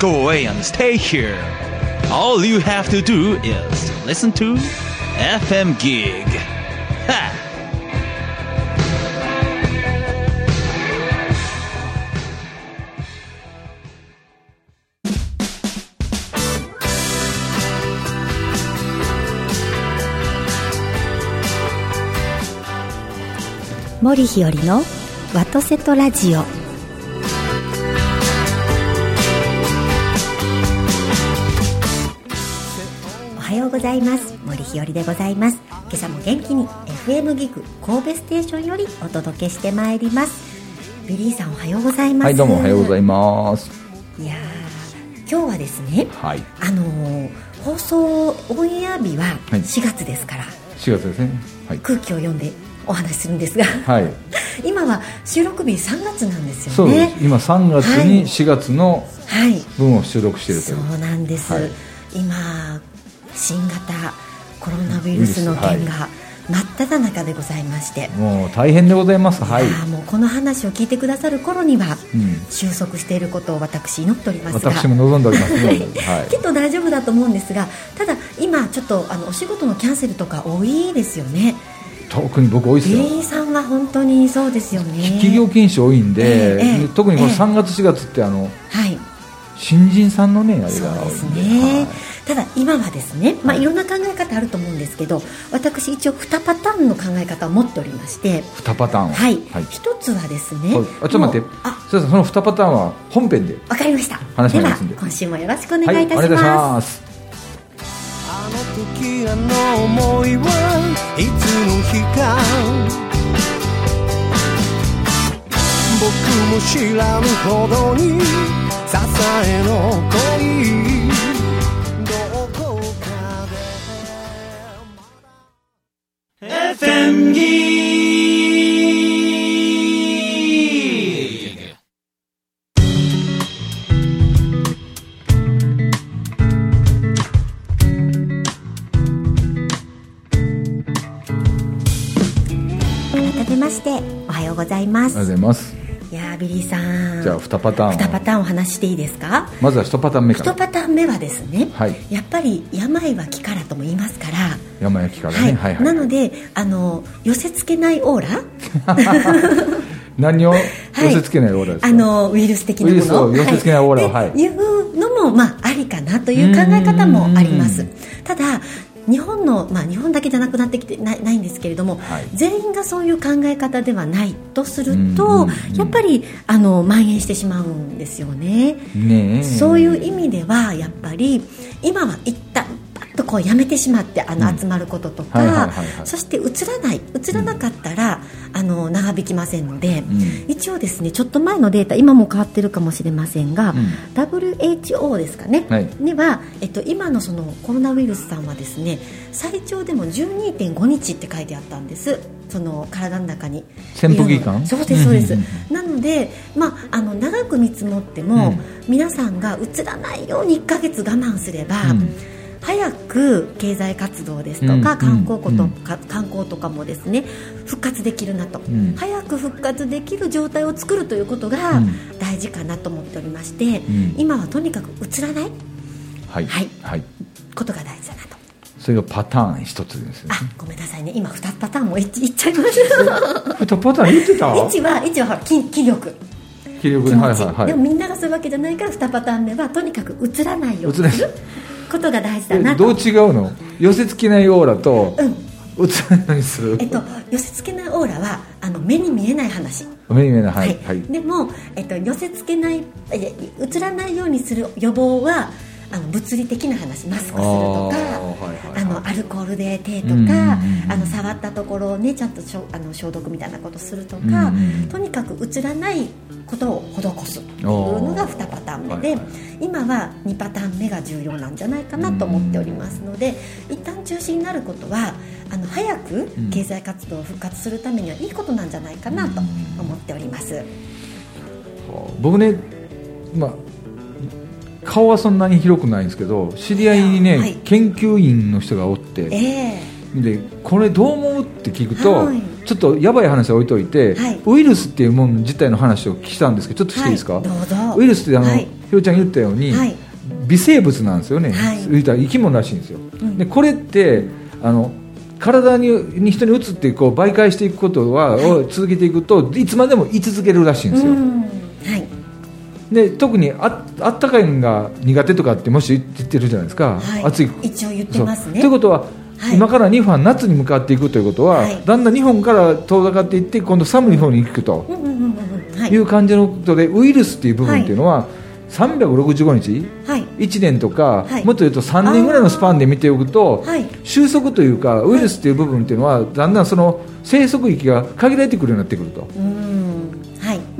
Sure! Don't go away and stay here. All you have to do is listen to FM Gig. Ha! 森日和のワトセトラジオ ございます森日和でございます今朝も元気に FM ギグ神戸ステーションよりお届けしてまいりますビリーさんおはようございますはい、どうもおはようございます。いやー今日はですねはい、あのー放送オンエア日ははい4月ですから、4月ですね。はい。空気を読んでお話しするんですがはい。今は収録日3月なんですよそうでねす。今3月はいに4月のはい分を収録しているとそいう。うなんです、はい今新型コロナウイルスの件が真っ只中でございまして、もう大変でございます。はい。いやーもうこの話を聞いてくださる頃にはうん。収束していることを私祈っておりますが私も望んでおりますね。はいはきっと大丈夫だと思うんですがただ今ちょっとあのお仕事のキャンセルとか多いですよねい。特に僕多いですよ。ビリーさんは本当にそうですよね企業禁止多いんで、ええええ特にこのええ3月4月ってあのはい新人さんのねあれがそう多いですんで。ね、はいただ今はですね、まあ、はいいろんな考え方あると思うんですけど私一応2パターンの考え方を持っておりまして2パターンを？はい、はい。一つはですねはいあちょっと待って。あ。そうです。その2パターンは本編で。わかりました。話しではます。んで今週もよろしくおはい。願いいたしお願いい。あの時あの想いはいつの日か。僕も知らぬほどに支えの恋で FM Gig! 改めましておはようございますありがとうございます。ビリーさん。じゃあ2パターン。を2パターンお話ししていいですか？まずは1パターン目か1ら。パターン目はですね、はい。やっぱり病は気からとも言いますから。山焼きからね。はい、はいはい。なのであの寄せ付けないオーラ。何を？はい。寄せ付けないオーラですか、あのウイルス的なもの。を寄せ付けないオーラ。をはい。でいうのも、まあ、ありかなという考え方もあります。うん。ただ日本の、まあ、日本だけじゃなくなってきてないないんですけれども、はい。全員がそういう考え方ではないとすると、やっぱりあの蔓延してしまうんですよね。ねえ。そういう意味ではやっぱり今は一旦とこうやめてしまってあのうん。集まることとかそして映らない映らなかったらあの長引きませんので、ん。一応ですねちょっと前のデータ今も変わってるかもしれませんが、うん。WHO ですかね、はい。には、えっと、今のそのコロナウイルスさんはですね最長でも12.5日って書いてあったんです。その体の中に。潜伏期間？そうですそうです。なので、まあ、あの長く見積もっても、皆さんが映らないように1ヶ月我慢すれば、うん早く経済活動ですとか、うん観光ことうん。か観光とかもですね復活できるなと、ん。早く復活できる状態を作るということがうん。大事かなと思っておりまして、ん。今はとにかく映らないはい。はい。はい。ことが大事だなと。それがパターン一つですね。あごめんなさいね。今2パターンもいいっちゃいました2パターン言ってた？1は1は気気力。気力はいはいはい。でもみんながそういうわけじゃないから2パターン目はとにかく映らないように映らなることが大事だえなと。どう違うの？寄せ付けないオーラとうん。映らないようにするえっと、寄せ付けないオーラはあの目に見えない話、目に見えない。はいはい。でも、えっと、寄せ付けないえいや映らないようにする予防はあの物理的な話マスクするとかあーはいはいはい。あのアルコールで手とか、うんうんうんうん。あの触ったところをねちゃんとしょあの消毒みたいなことするとか、うんうんうん。とにかく映らないことを施すっていうのが2パターン目で、はいはい。今は2パターン目が重要なんじゃないかなと思っておりますので一旦中止になることはあの早く経済活動を復活するためにはいいことなんじゃないかなと思っております。僕ねまあ顔はそんなに広くないんですけど知り合いにね、はい。研究員の人がおってええ。でこれどう思うって聞くと、はい。ちょっとやばい話は置いといて、はい。ウイルスっていうもん自体の話を聞きたんですけどちょっとしていいですか、ウイルスってあの、はい。ひろちゃん言ったように、はい。微生物なんですよね、生き物らしいんですよ、ん。でこれってあの体にに人に移ってこう媒介していくことは、はい。を続けていくといつまでも居続けるらしいんですよ、うん。はいで特にああったかいのが苦手とかってもし言ってるじゃないですか、はい。暑い。一応言ってますね。ということは、はい。今から日本夏に向かっていくということは、はい。だんだん日本から遠ざかっていって今度寒い方に行くとい。いう感じのことで、ウイルスっていう部分っていうのは、365日？はい。1年とか、はい。もっと言うと3年ぐらいのスパンで見ておくと、はい。収束というかウイルスっていう部分っていうのはだんだんその生息域が限られてくるようになってくると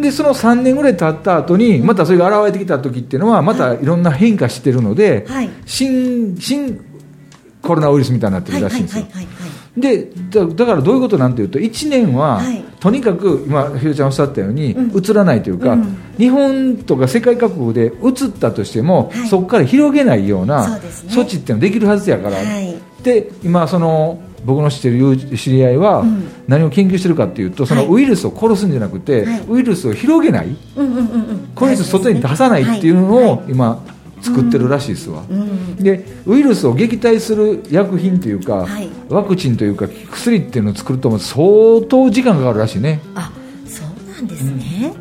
でその3年ぐらい経った後にまたそれが現れてきた時っていうのはまたい。ろんな変化してるので、はい。新新コロナウイルスみたいになってはいるらしいんですよ、でだだからどういうことなんていうと1年は、はい。とにかく今ひろちゃんおっしゃったように、うん。移らないというか、うん。日本とか世界各国で移ったとしても、はい。そこから広げないような措置っていうのができるはずやから、はい。で今その僕の知ってる友知り合いはうん。何を研究してるかっていうとそのはい。ウイルスを殺すんじゃなくて、はい。ウイルスを広げない。これ以上外に出さないっていうのはを今作ってるらしいですわ、うん。でウイルスを撃退する薬品というか、はい。ワクチンというか薬っていうのを作ると相当時間かかるらしいね。あそうなんですね、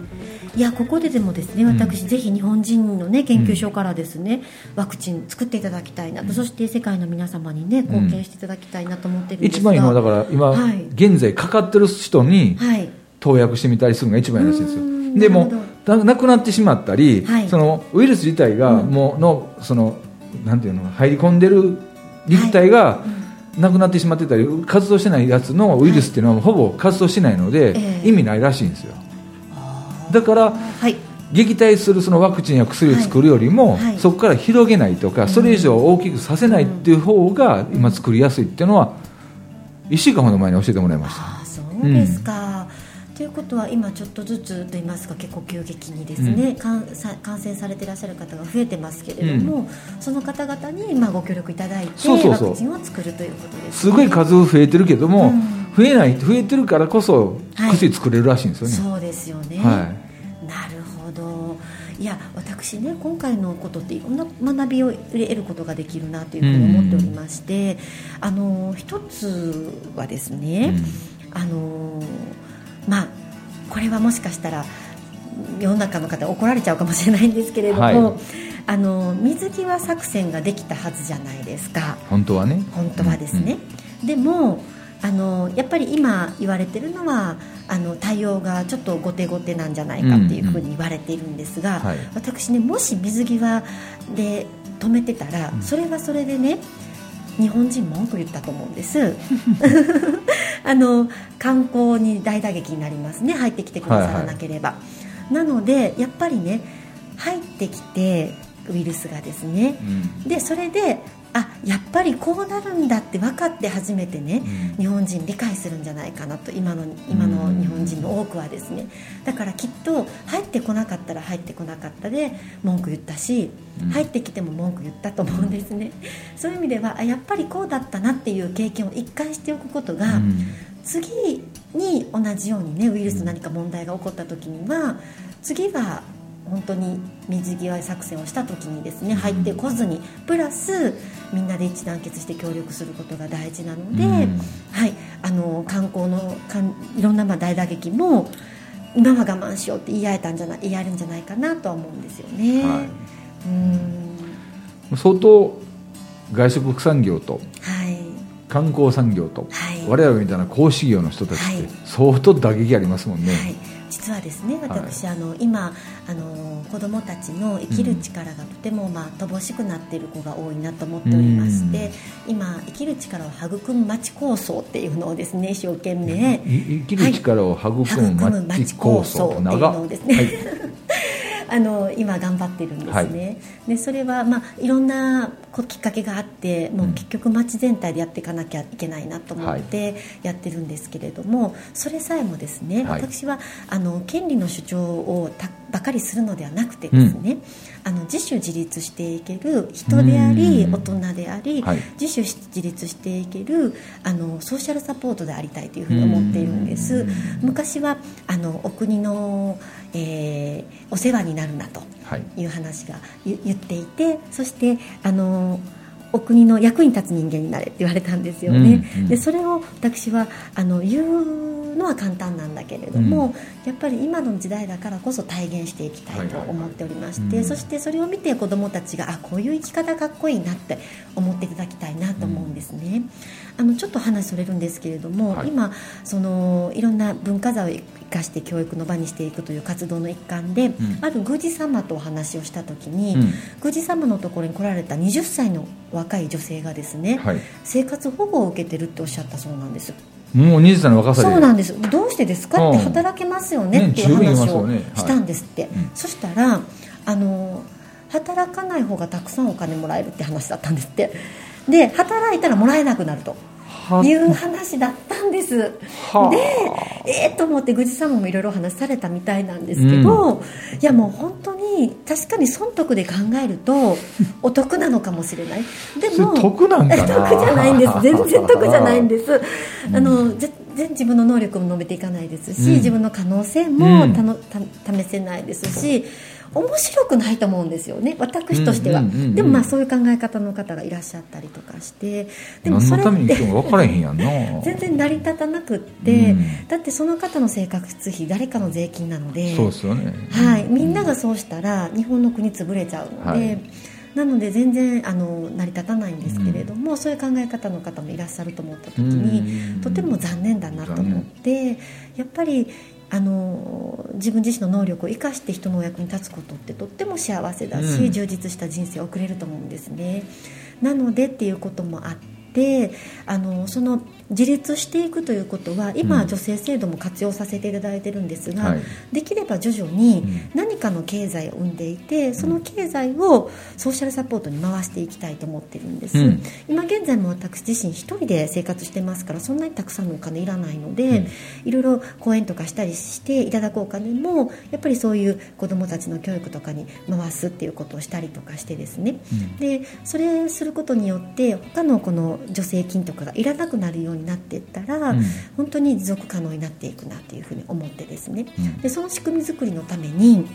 いやここででもですね私、ぜひ日本人の、ね、研究所からですね、ワクチン作っていただきたいなと、そして世界の皆様に、ね、貢献していただきたいなと思ってるんですが、一番いいのはだから今、はい。現在かかってる人にはい。投薬してみたりするのが一番いいらしいんですよ。うーん。でもなくなってしまったり、はい。そのウイルス自体がうん。もうのそのなんていうの入り込んでる肉体がなくなってしまってたり活動してないやつのウイルスっていうのはほぼ活動してないので、ええ。意味ないらしいんですよだからはい。撃退するそのワクチンや薬を作るよりも、はい。はい。そこから広げないとか、それ以上大きくさせないっていう方が今作りやすいっていうのは1週間ほど前に教えてもらいました。ああそうですか、ということは今ちょっとずつと言いますか結構急激にですね、感さ感染されていらっしゃる方が増えてますけれども、その方々にまあご協力いただいてワクチンを作るということです、ね、すごい数増えてるけども、うん増えない増えてるからこそはい。薬作れるらしいんですよね、そうですよね、はなるほど。いや私ね今回のことっていろんな学びを得ることができるなというふうに思っておりまして、あの一つはですね、あのまあこれはもしかしたら世の中の方怒られちゃうかもしれないんですけれども、はい。あの水際作戦ができたはずじゃないですか。本当はね。本当はですね、でもあのやっぱり今言われてるのはあの対応がちょっと後手後手なんじゃないかっていうふうに言われているんですが、はい。私ねもし水際で止めてたら、それはそれでね日本人文句言ったと思うんです。あの観光に大打撃になりますね入ってきてくださらなければ、なのでやっぱりね入ってきてウイルスがですね、うん。でそれであやっぱりこうなるんだって分かって初めてね、うん。日本人理解するんじゃないかなと今の今の日本人の多くはですね。だからきっと入ってこなかったら入ってこなかったで文句言ったし、うん。入ってきても文句言ったと思うんですね。そういう意味ではあやっぱりこうだったなっていう経験を一回しておくことが、うん。次に同じようにねウイルスの何か問題が起こった時には次は本当に水際作戦をした時にですね入ってこずにプラスみんなで一致団結して協力することが大事なので、うん。はい、あの観光のかんいろんなまあ大打撃も今は我慢しようって言い合えたんじゃない言い合えるんじゃないかなとは思うんですよね。はうん。相当外食産業とはい。観光産業と、はい。我々みたいな講師業の人たちっはい。て相当打撃ありますもんね、はい、実はですね私、あの今あの子どもたちの生きる力がとても、まあ、乏しくなっている子が多いなと思っておりまして今生きる力を育む町構想っていうのをですね一生懸命い生きる力を育む町構想、育む町構想っていうのをですねはい あの今頑張ってるんですね、でそれは、まあ、いろんなこうきっかけがあってもう結局町全体でやっていかなきゃいけないなと思ってやってるんですけれども、それさえもですね、はい。私はあの権利の主張をたばかりするのではなくてですね、あの自主自立していける人でありうん。大人であり、はい。自主自立していけるあのソーシャルサポートでありたいというふうに思っているんです。うん。昔はあのお国の、えーお世話になるなとはい。いう話が言言っていてそしてあのお国の役に立つ人間になれって言われたんですよね、うんうん。でそれを私はあの言うのは簡単なんだけれども、やっぱり今の時代だからこそ体現していきたいと思っておりまして、はいはいはいうん。そしてそれを見て子どもたちがあこういう生き方かっこいいなって思っていただきたいなと思うんですね、あのちょっと話それるんですけれども、はい。今そのいろんな文化財を生かして教育の場にしていくという活動の一環で、ん。ある宮司様とお話をした時に、うん。宮司様のところに来られた20歳の若い女性がですね、はい。生活保護を受けてるっておっしゃったそうなんです。もう20歳の若さで。そうなんです。どうしてですか？ってうん働けますよね？ねっていう話をね。はい。したんですって、うん。そしたらあの働かない方がたくさんお金もらえるって話だったんですって。で働いたらもらえなくなると。は。いう話だったんです。はあ。でええと思って宮司様もいろいろお話しされたみたいなんですけど、いやもう本当に確かに損得で考えると お得なのかもしれない。でも得なんかな。得じゃないんです。全然得じゃないんです。あの全然自分の能力も伸びていかないですし、うん。自分の可能性もうん。たのた試せないですし面白くないと思うんですよね。私としては、うんうんうんうんでもまあそういう考え方の方がいらっしゃったりとかして。でも何それって分からへんやんな。全然成り立たなくって、うん。だってその方の生活費誰かの税金なので。そうですよね。はい、みんながそうしたら日本の国潰れちゃうので、はい。なので全然あの成り立たないんですけれども、そういう考え方の方もいらっしゃると思った時に、うん。とても残念だなと思ってやっぱりあの自分自身の能力を生かして人のお役に立つことってとっても幸せだし、うん。充実した人生を送れると思うんですね。なのでっていうこともあってあのその自立していくということは今、うん。女性制度も活用させていただいてるんですが、はい。できれば徐々にうん。何かの経済を生んでいてその経済をソーシャルサポートに回していきたいと思ってるんです、うん。今現在も私自身一人で生活してますからそんなにたくさんのお金いらないので、うん。いろいろ講演とかしたりしていただくお金もやっぱりそういう子どもたちの教育とかに回すっていうことをしたりとかしてですね、うん。でそれすることによって他のこの助成金とかがいらなくなるようになっていったら、うん。本当に持続可能になっていくなというふうに思ってですね、うん。でその仕組み作りのために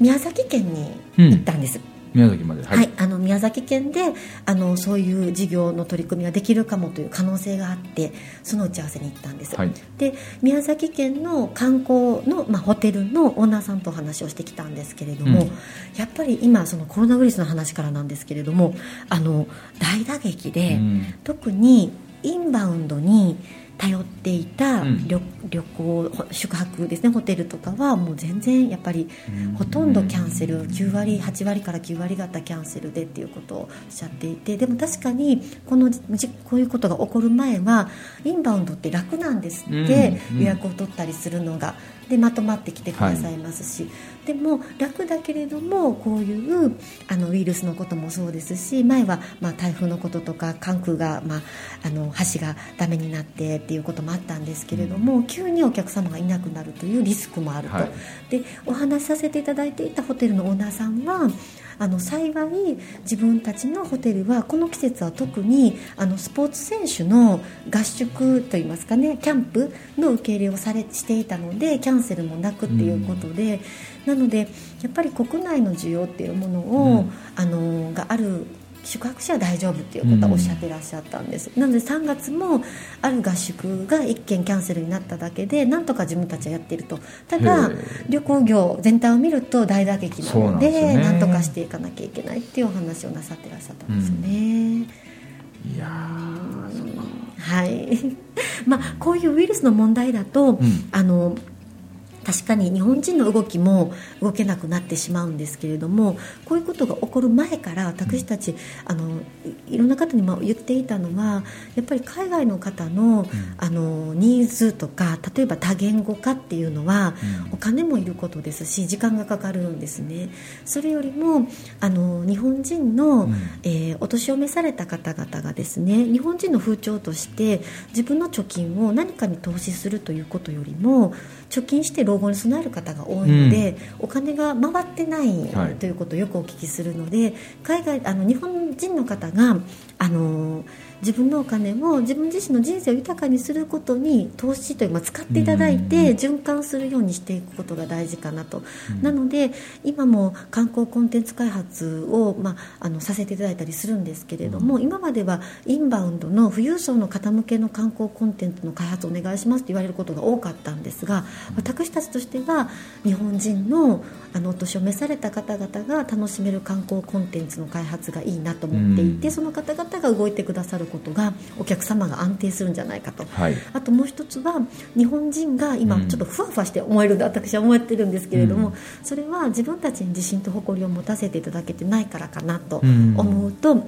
宮崎県に行ったんです、宮崎まで。はい、あの宮崎県であのそういう事業の取り組みができるかもという可能性があってその打ち合わせに行ったんです、はい。で宮崎県の観光の、まあ、ホテルのオーナーさんとお話をしてきたんですけれども、うん。やっぱり今そのコロナウイルスの話からなんですけれどもあの大打撃で、うん。特にインバウンドに頼っていたうん。旅,、旅行ほ宿泊ですねホテルとかはもう全然やっぱりほとんどキャンセル9割8割から9割方キャンセルでっていうことをおっしゃっていてでも確かにこのじこういうことが起こる前はインバウンドって楽なんですって、うん。うん。予約を取ったりするのがでまとまってきてくださいますし、でも楽だけれどもこういうあのウイルスのこともそうですし前はまあ台風のこととか関空が、まあ、あの橋がダメになってっていうこともあったんですけれども、急にお客様がいなくなるというリスクもあると、はい。でお話しさせていただいていたホテルのオーナーさんはあの幸い自分たちのホテルはこの季節は特にあのスポーツ選手の合宿といいますかねキャンプの受け入れをされしていたのでキャンセルもなくっていうことで、なのでやっぱり国内の需要っていうものを、うん。あのがある宿泊者は大丈夫っていうことはおっしゃってらっしゃったんです、なので3月もある合宿が1件キャンセルになっただけでなんとか自分たちはやっていると。ただ旅行業全体を見ると大打撃なのでなんとかしていかなきゃいけないっていうお話をなさってらっしゃったんですよね。いやはい。まあ、こういうウイルスの問題だと、ん。あの確かに日本人の動きも動けなくなってしまうんですけれどもこういうことが起こる前から私たち、あのいいろんな方にも言っていたのはやっぱり海外の方の,、あのニーズとか例えば多言語化っていうのは、お金もいることですし時間がかかるんですね。それよりもあの日本人の、うん。えーお年を召された方々がですね日本人の風潮として自分の貯金を何かに投資するということよりも貯金して老後に備える方が多いので、お金が回ってないはい。ということをよくお聞きするので、海外あの日本人の方があの自分のお金を自分自身の人生を豊かにすることに投資という、まあ、使っていただいて循環するようにしていくことが大事かなと、なので今も観光コンテンツ開発を、まあ、あのさせていただいたりするんですけれども、今まではインバウンドの富裕層の方向けの観光コンテンツの開発をお願いしますと言われることが多かったんですが私たちとしては日本人のあのお年を召された方々が楽しめる観光コンテンツの開発がいいなと思っていて、うん。その方々が動いてくださることがお客様が安定するんじゃないかと、はい。あともう一つは日本人が今うん。ちょっとふわふわして思えるんで 私は思ってるんですけれども、うん。それは自分たちに自信と誇りを持たせていただけてないからかなとうん。思うと、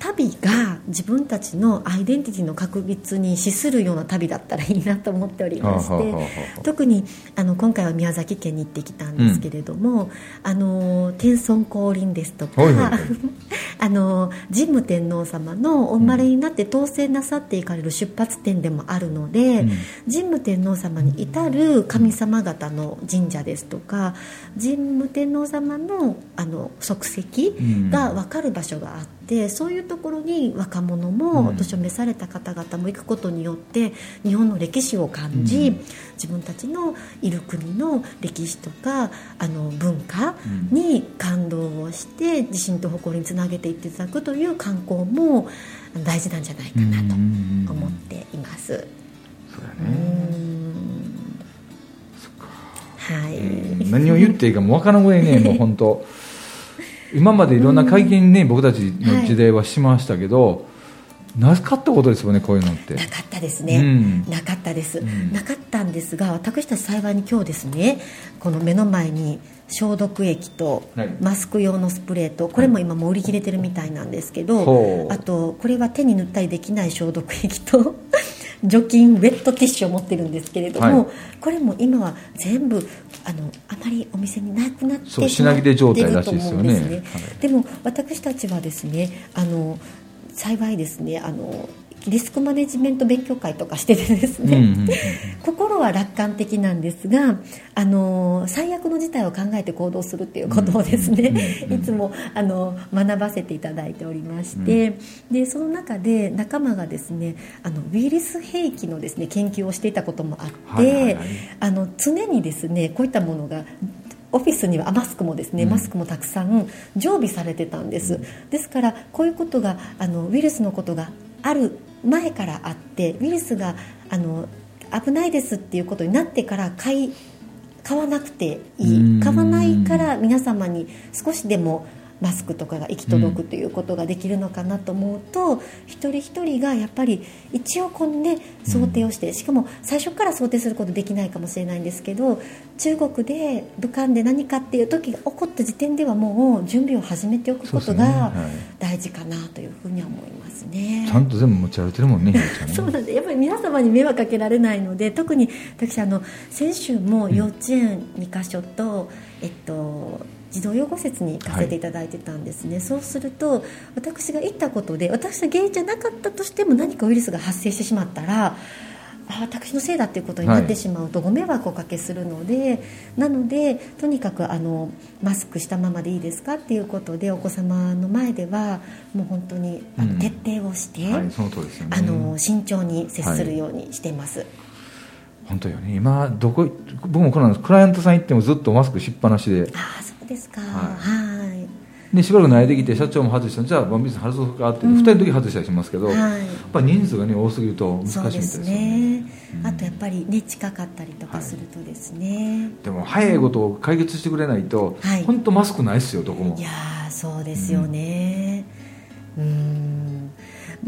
旅が自分たちのアイデンティティの確立に資するような旅だったらいいなと思っておりまして。特にあの今回は宮崎県に行ってきたんですけれども、あの天孫降臨ですとか、はいはいはい。あの神武天皇様のお生まれになって当選なさっていかれる出発点でもあるので、うん。神武天皇様に至る神様方の神社ですとか神武天皇様のあの足跡が分かる場所があって、そういうところに若者も年を召された方々も行くことによって日本の歴史を感じ、うん。自分たちのいる国の歴史とかあの文化に感動をして自信と誇りにつなげていっていただくという観光も大事なんじゃないかなと思っています。はい、うん何を言っていいかもわからんぐらいね もう本当今までいろんな会見ね僕たちの時代はしましたけど、なかったことですよねこういうのって。なかったですね、うん。なかったです、ん。なかったんですが私たち幸いに今日ですねこの目の前に消毒液とはい。マスク用のスプレーとこれも今もう売り切れてるみたいなんですけど、ほう。あとこれは手に塗ったりできない消毒液と除菌ウェットティッシュを持ってるんですけれども、はい。これも今は全部あのあまりお店になくなって品切れ状態るとらしいですよね。思うんですねはい。でも私たちはですねあの幸いですねあのリスクマネジメント勉強会とかしててですね、うんうんうん心は楽観的なんですがあの最悪の事態を考えて行動するっていうことをですね、うんうんいつもあの学ばせていただいておりまして、でその中で仲間がですねあのウイルス兵器のですね研究をしていたこともあって、はいはいはい。あの常にですねこういったものがオフィスにはあマスクもですね、うん。マスクもたくさん常備されてたんです、ですからこういうことがあのウイルスのことがある前からあってウイルスがあの危ないですっていうことになってから買い買わなくていうん。い買わないから皆様に少しでもマスクとかが行き届くということができるのかなと思うと、一人一人がやっぱり一応このね想定をして、しかも最初から想定することできないかもしれないんですけど中国で武漢で何かっていう時が起こった時点ではもう準備を始めておくことがはい。大事かなというふうには思いますね。ちゃんと全部持ち歩いてるもんね そうなんでやっぱり皆様に迷惑かけられないので特に私あの先週も幼稚園2か所と、えっと児童養護施設に行かせていただいてたんですね、そうすると私が行ったことで私が原因じゃなかったとしても何かウイルスが発生してしまったらあ私のせいだっていうことになってしまうとご迷惑をおかけするので、なのでとにかくあのマスクしたままでいいですかっていうことでお子様の前ではもう本当にあのうん。徹底をして、はいね。あの慎重に接するようにしています、本当よね。今どこ僕もこのクライアントさん行ってもずっとマスクしっぱなしでですか？ははい。でしばらく慣れてきて社長も外したじゃあワンピース外そうか？って言って、2人の時外したりしますけど、はい。やっぱ人数がね多すぎると難しいみたいですね。ね、あとやっぱりね近かったりとかするとですね、でも早いことを解決してくれないと、はい。本当マスクないっすよどこも。いやーそうですよね。うん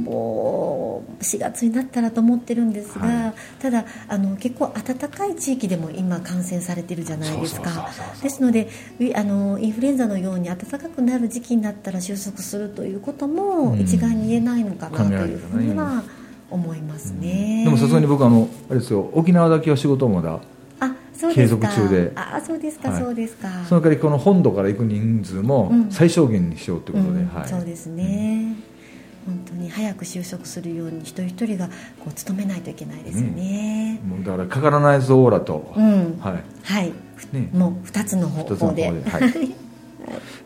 もう4月になったらと思ってるんですが、はい。ただあの結構暖かい地域でも今感染されてるじゃないですか。ですのであのインフルエンザのように暖かくなる時期になったら収束するということもうん。一概に言えないのかなというふうには思いますね、でもさすがに僕あのあれですよ沖縄だけは仕事もまだ継続中で。あそうですか、はい。そうですか。その代わりこの本土から行く人数もうん。最小限にしようということで、うん。はい、そうですね、本当に早く収束するように一人一人がこう努めないといけないですよね、もうだからかからないぞオーラと、うん。はい。はい、ね。もう2つの方法で。で。はい。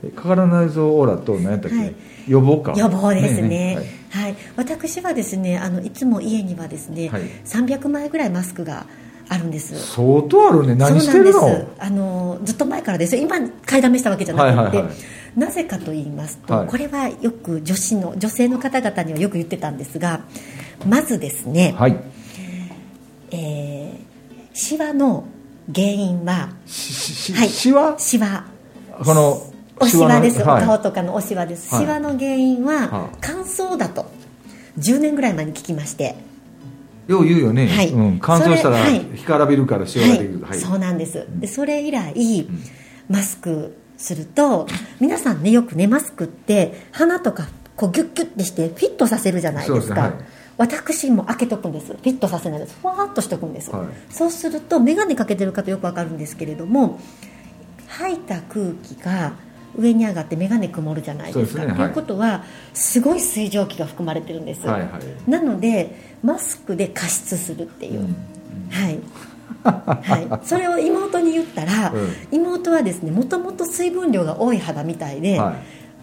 えかからないぞオーラと何やったっけ、はい。予防か。予防ですね。はい。はい、私はですねあのいつも家にはですね、はい。300枚ぐらいマスクがあるんです。相当あるね。何してるの？そうなんです。あのずっと前からですよ。今買いだめしたわけじゃなくて、はいはいはいなぜかと言いますと、はい。これはよく女子の女性の方々にはよく言ってたんですがまずですね、はい。えーシワの原因はししはい。しわ？シワこのおしわです、はい。お顔とかのおしわです、はい。シワの原因はは乾燥だと。10年ぐらい前に聞きまして。よう言うよね、はい。うん、乾燥したら干からびるからしわができる。は、はい。いそうなんです。でそれ以来、マスクすると皆さんねよくねマスクって鼻とかこうギュッギュッてしてフィットさせるじゃないですか。私も開けとくんです。フィットさせないですふわーっとしとくんです、はい。そうすると眼鏡かけてる方よくわかるんですけれども吐いた空気が上に上がって眼鏡曇るじゃないですか。そうですねい。うことはすごい水蒸気が含まれてるんです、はいはい。なのでマスクで加湿するっていう、うん。はいはい、それを妹に言ったら、うん。妹はですねもともと水分量が多い肌みたいで、はい。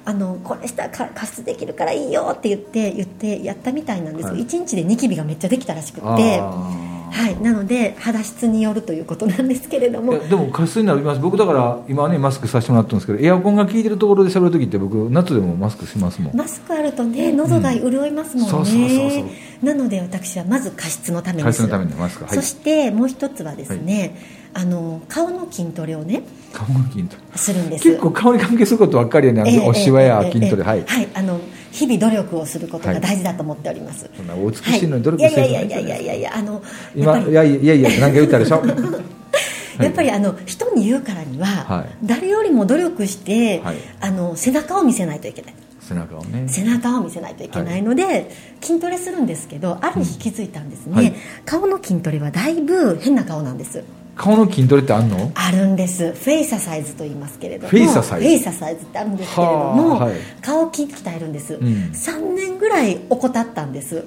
あのこれしたらか加湿できるからいいよって言って言ってやったみたいなんですよ、はい。1日でニキビがめっちゃできたらしくって、はい、なので肌質によるということなんですけれども。でも加湿になります。僕だから今ねマスクさせてもらってるんですけどエアコンが効いてるところで喋る時って僕夏でもマスクしますもん。マスクあるとね喉が潤いますもんね、そうそうそうそうなので私はまず加湿のために加湿のためにマスクはい。そしてもう一つはですね、あの顔の筋トレをね顔の筋トレ。するんです。結構顔に関係することばっかりやね、ええおしわやええ筋トレ、ええ。はい。はい、あの日々努力をすることが大事だと思っております、そんなお美しいのに努力してるはい、いやいやいやいやいやいやあの今いやいやいや何か言ったでしょ。やっぱりあの人に言うからには、はい。誰よりも努力して、はい。あの背中を見せないといけない背中をね。背中を見せないといけないので、筋トレするんですけどある日気づいたんですね、はい。顔の筋トレはだいぶ変な顔なんです。顔の筋トレってあんの？あるんです。フェイササイズと言いますけれどもフェイササイズ。フェイササイズってあるんですけれども、はい。顔筋鍛えるんです、ん。3年ぐらい怠ったんです。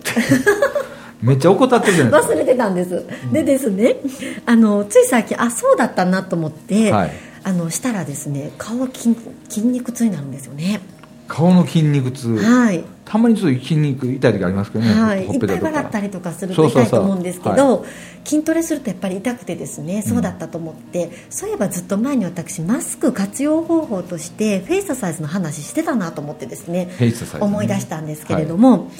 めっちゃ怠ってるじゃないですか。忘れてたんです、でですねあのつい最近あそうだったなと思って、はい。あのしたらですね顔筋筋肉痛になるんですよね顔の筋肉痛、はい。たまにちょっと筋肉痛い時ありますけどね、はい、いっぱい笑ったりとかすると痛いと思うんですけはど筋トレするとやっぱり痛くてですねそうだったと思って、そういえばずっと前に私マスク活用方法としてフェイササイズの話してたなと思ってですねフェイササイズね。思い出したんですけれども、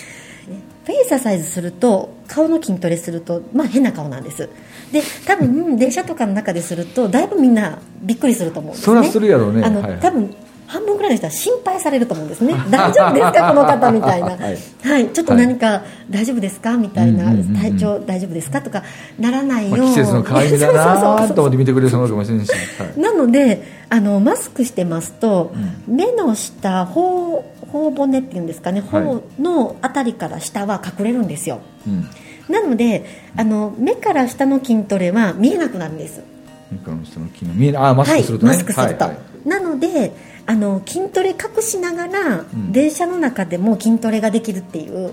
フェイササイズすると顔の筋トレすると、まあ、変な顔なんです。で多分電車とかの中でするとだいぶみんなびっくりすると思うんですね。そらするやろうね。あの、はいはい。多分半分ぐらいの人は心配されると思うんですね。大丈夫ですかこの方みたいな、は はい。いちょっと何か大丈夫ですかみたいな、うんうんうんうん。体調大丈夫ですかとかならないよう、まあ、季節の変わり目だな と思って見てくれるかもしれないし、はい。なのであのマスクしてますと、目の下頬頬骨っていうんですかねはい。頬のあたりから下は隠れるんですよ。うん。なのであの目から下の筋トレは見えなくなるんです目からの下の筋が見えあマスクするとね、はい、マスクすると、はいはい。なのであの筋トレ隠しながら、ん。電車の中でも筋トレができるっていう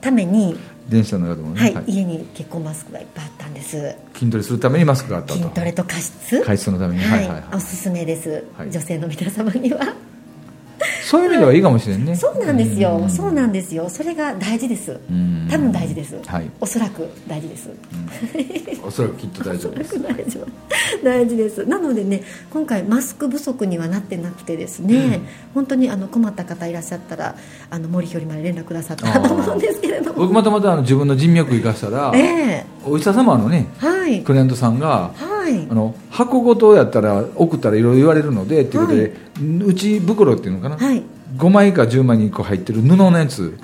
ために、電車の中でもね、はいはい。家に結構マスクがいっぱいあったんです。筋トレするためにマスクがあったと。筋トレと加湿。加湿のために。はいはいはい。はいおすすめです、はい。女性の皆様にはそういう意味ではいいかもしれんね。そうなんですよ、ん。そうなんですよ。それが大事です。ん。多分大事です、はい。おそらく大事です、おそらくきっと大丈夫です。大丈夫。大事です。なのでね今回マスク不足にはなってなくてですね、本当にあの困った方いらっしゃったらあの森ひよりまで連絡くださったらと思うんですけれども。僕またまたあの自分の人脈生かしたら、ええ。お医者様のねはい。クライアントさんがはいあの箱ごとやったら送ったらいろいろ言われるのでっていうことで、内袋っていうのかな、はい。5枚か10枚に1個入ってる布のやつ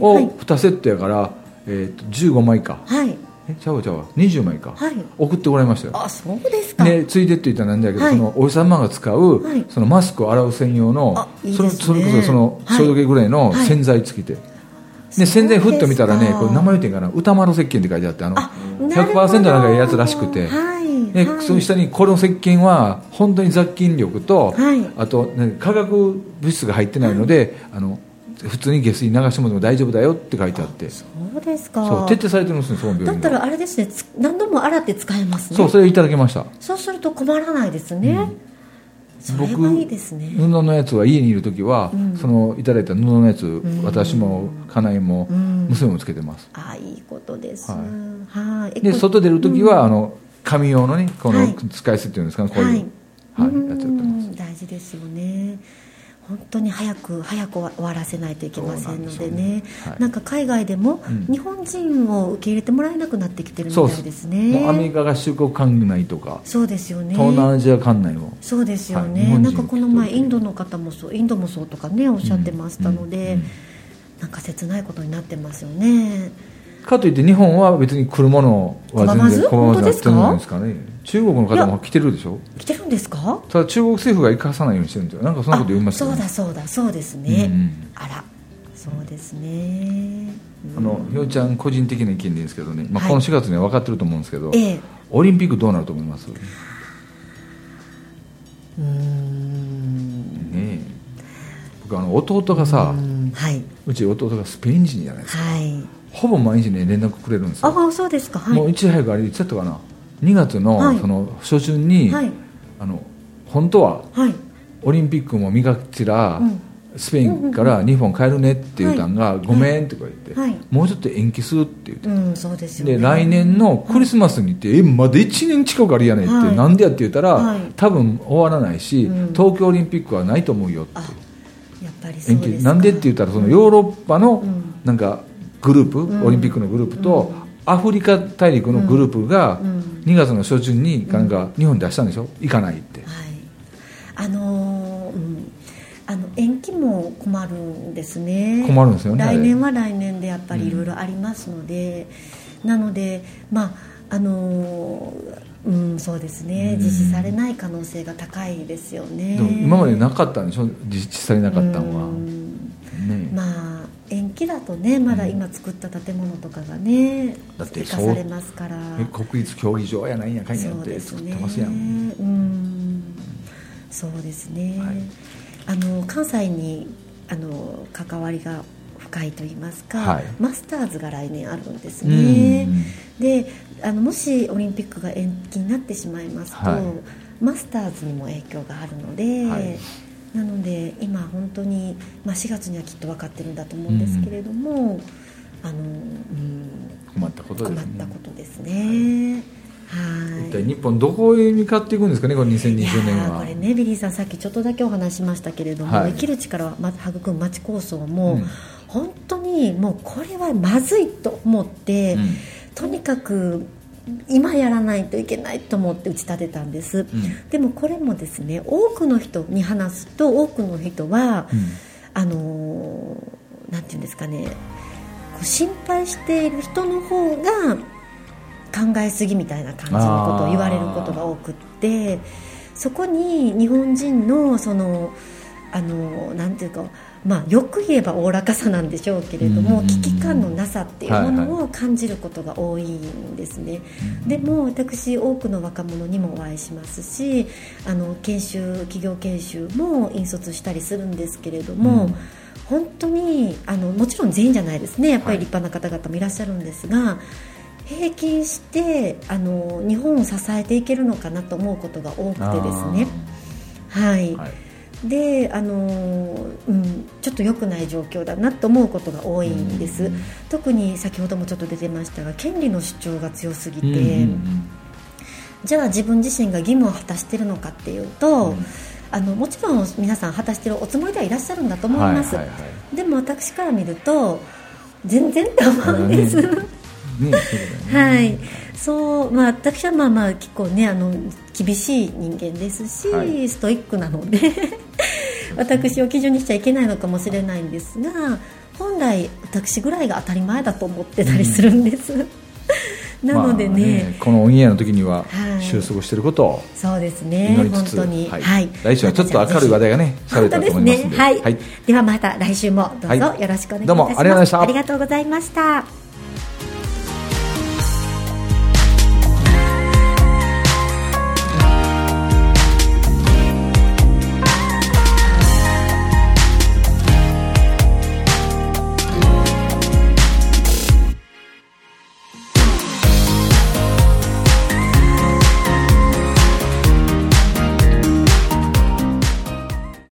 をはい2セットやから、えー、と15枚か。はい。えちゃうわちゃうわ。20枚か、はい。送ってもらいましたよ。あそうですか、でついでって言ったらなんだけど、はい。そのお医者様が使う、はい。そのマスクを洗う専用のあいいね。そのそれこそそのはい。消毒液ぐらいのはい。洗剤つけて、で洗剤ふっと見たらねこれ名前言ってんかな？歌丸石鹸って書いてあってあのあなるほど。100%なんかやつらしくて、はいではい。その下にこの石鹸は本当に雑菌力と、はい。あと、ね、化学物質が入ってないので、あの普通に下水流しても大丈夫だよって書いてあって。そうですか。そう徹底されてるんですねその病院がだったらあれですねつ何度も洗って使えますね。そうそれいただきました。そうすると困らないですね、それ僕はいいですね。布のやつは家にいる時は、うん。そのいただいた布のやつ、ん。私も家内もうん。娘もつけてます、ああいいことです。ははい。えでこ外出る時は、あの紙用のねこのはい使い捨てっていうんですかねこういう、はい。やつやってます。大事ですよね。本当に早く早く終わらせないといけませんのでそうなんね。はい。なんか海外でもうん。日本人を受け入れてもらえなくなってきてるみたいですね。もうアメリカ合衆国管内とか、そうですよね。東南アジア管内も。そうですよはい日ね、本人なんかこの前インドの方もそうインドもそうとかねおっしゃってましたので、うんうん。なんか切ないことになってますよねかといって日本は別に来るものは全然拒まず？拒まずなってないんですかね。中国の方も来てるでしょ？来てるんですか？ただ中国政府が生かさないようにしてるんですよ。なんかそんなこと言いましたよね。あそうだそうだそうですね、うんうん。あらそうですね、あのひよちゃん個人的な意見でいいんですけどね、まあ、はい。この4月には分かってると思うんですけど、ええ。オリンピックどうなると思います？ねうーん。え。僕あの弟がさうんはい。うち弟がスペイン人じゃないですか。はいほぼ毎日ね連絡くれるんですよ、ああそうですか。はい。もういち早くあれいつだったかな。2月の,、はい。その初春に、はい。あの本当ははい。オリンピックも見がちら、うん。スペインから日本帰るねって言ったんが、はい。ごめんって言って、はい。もうちょっと延期するって言って、うんそうですで来年のクリスマスに行って、えまだ1年近くあるやねんって、はい。なんでやって言ったら、はい。多分終わらないし、うん。東京オリンピックはないと思うよって。あやっぱり延期。なんでって言ったらそのヨーロッパのうん。なんかグループ、ん。オリンピックのグループと、アフリカ大陸のグループがうん。2月の初旬になん。か日本に出したんでしょ？行かないって、はい。あのーうん。あの延期も困るんですね。困るんですよね来年は来年でやっぱりいろいろありますので、なのでまああのーうんそうですね。うん。実施されない可能性が高いですよね。今までなかったんでしょ？実施されなかったのは、うん。ねまあ延期だとねまだ今作った建物とかがねだって生かされますから。え国立競技場やないんやかんやってそうですね。作ってますやん、うん。そうですね、はい。あの関西にあの関わりが深いと言いますか、はい。マスターズが来年あるんですね、うん。であのもしオリンピックが延期になってしまいますと、はい。マスターズにも影響があるので、はいなので今本当に、まあ、4月にはきっと分かってるんだと思うんですけれども、あのうん、困ったことですね。困ったことですね。はい。一体日本どこへ向かっていくんですかねこの2020いや年は。ーこれねビリーさんさっきちょっとだけお話しましたけれども、はい。生きる力をま育む町構想も、うん。本当にもうこれはまずいと思って、うん。とにかく今やらないといけないと思って打ち立てたんです、ん。でもこれもですね多くの人に話すと多くの人は、うん。あのーなんていうんですかねこう心配している人の方が考えすぎみたいな感じのことを言われることが多くってそこに日本人のそのあのなんていうかまあよく言えばおおらかさなんでしょうけれどもうん。危機感のなさっていうもはいのを感じることが多いんですね、でも私多くの若者にもお会いしますしあの研修企業研修も引率したりするんですけれども、うん。本当にあのもちろん全員じゃないですね。やっぱはい。り立派な方々もいらっしゃるんですが、平均してあの日本を支えていけるのかなと思うことが多くてですね。はい、はいであの、うん、ちょっと良くない状況だなと思うことが多いんです、うん特に先ほどもちょっと出てましたが権利の主張が強すぎて、うんうんじゃあ自分自身が義務を果たしているのかっていうと、うん。あのもちろん皆さん果たしているおつもりではいらっしゃるんだと思います、はいはいはでも私から見ると全然と思うんです、ね。はい、そう、まあ、私はまあまあ結構ねあの厳しい人間ですし、はい。ストイックなので私を基準にしちゃいけないのかもしれないんですが本来私ぐらいが当たり前だと思ってたりするんです、なのでね,、まあこのオンエアの時にははい。収束していることをそうですね本当に。はい。はい。来週はちょっと明るい話題がね されたと思いますね。はい、はい。ではまた来週もどうぞはい。よろしくお願いいたします、どうもありがとうございました。ありがとうございました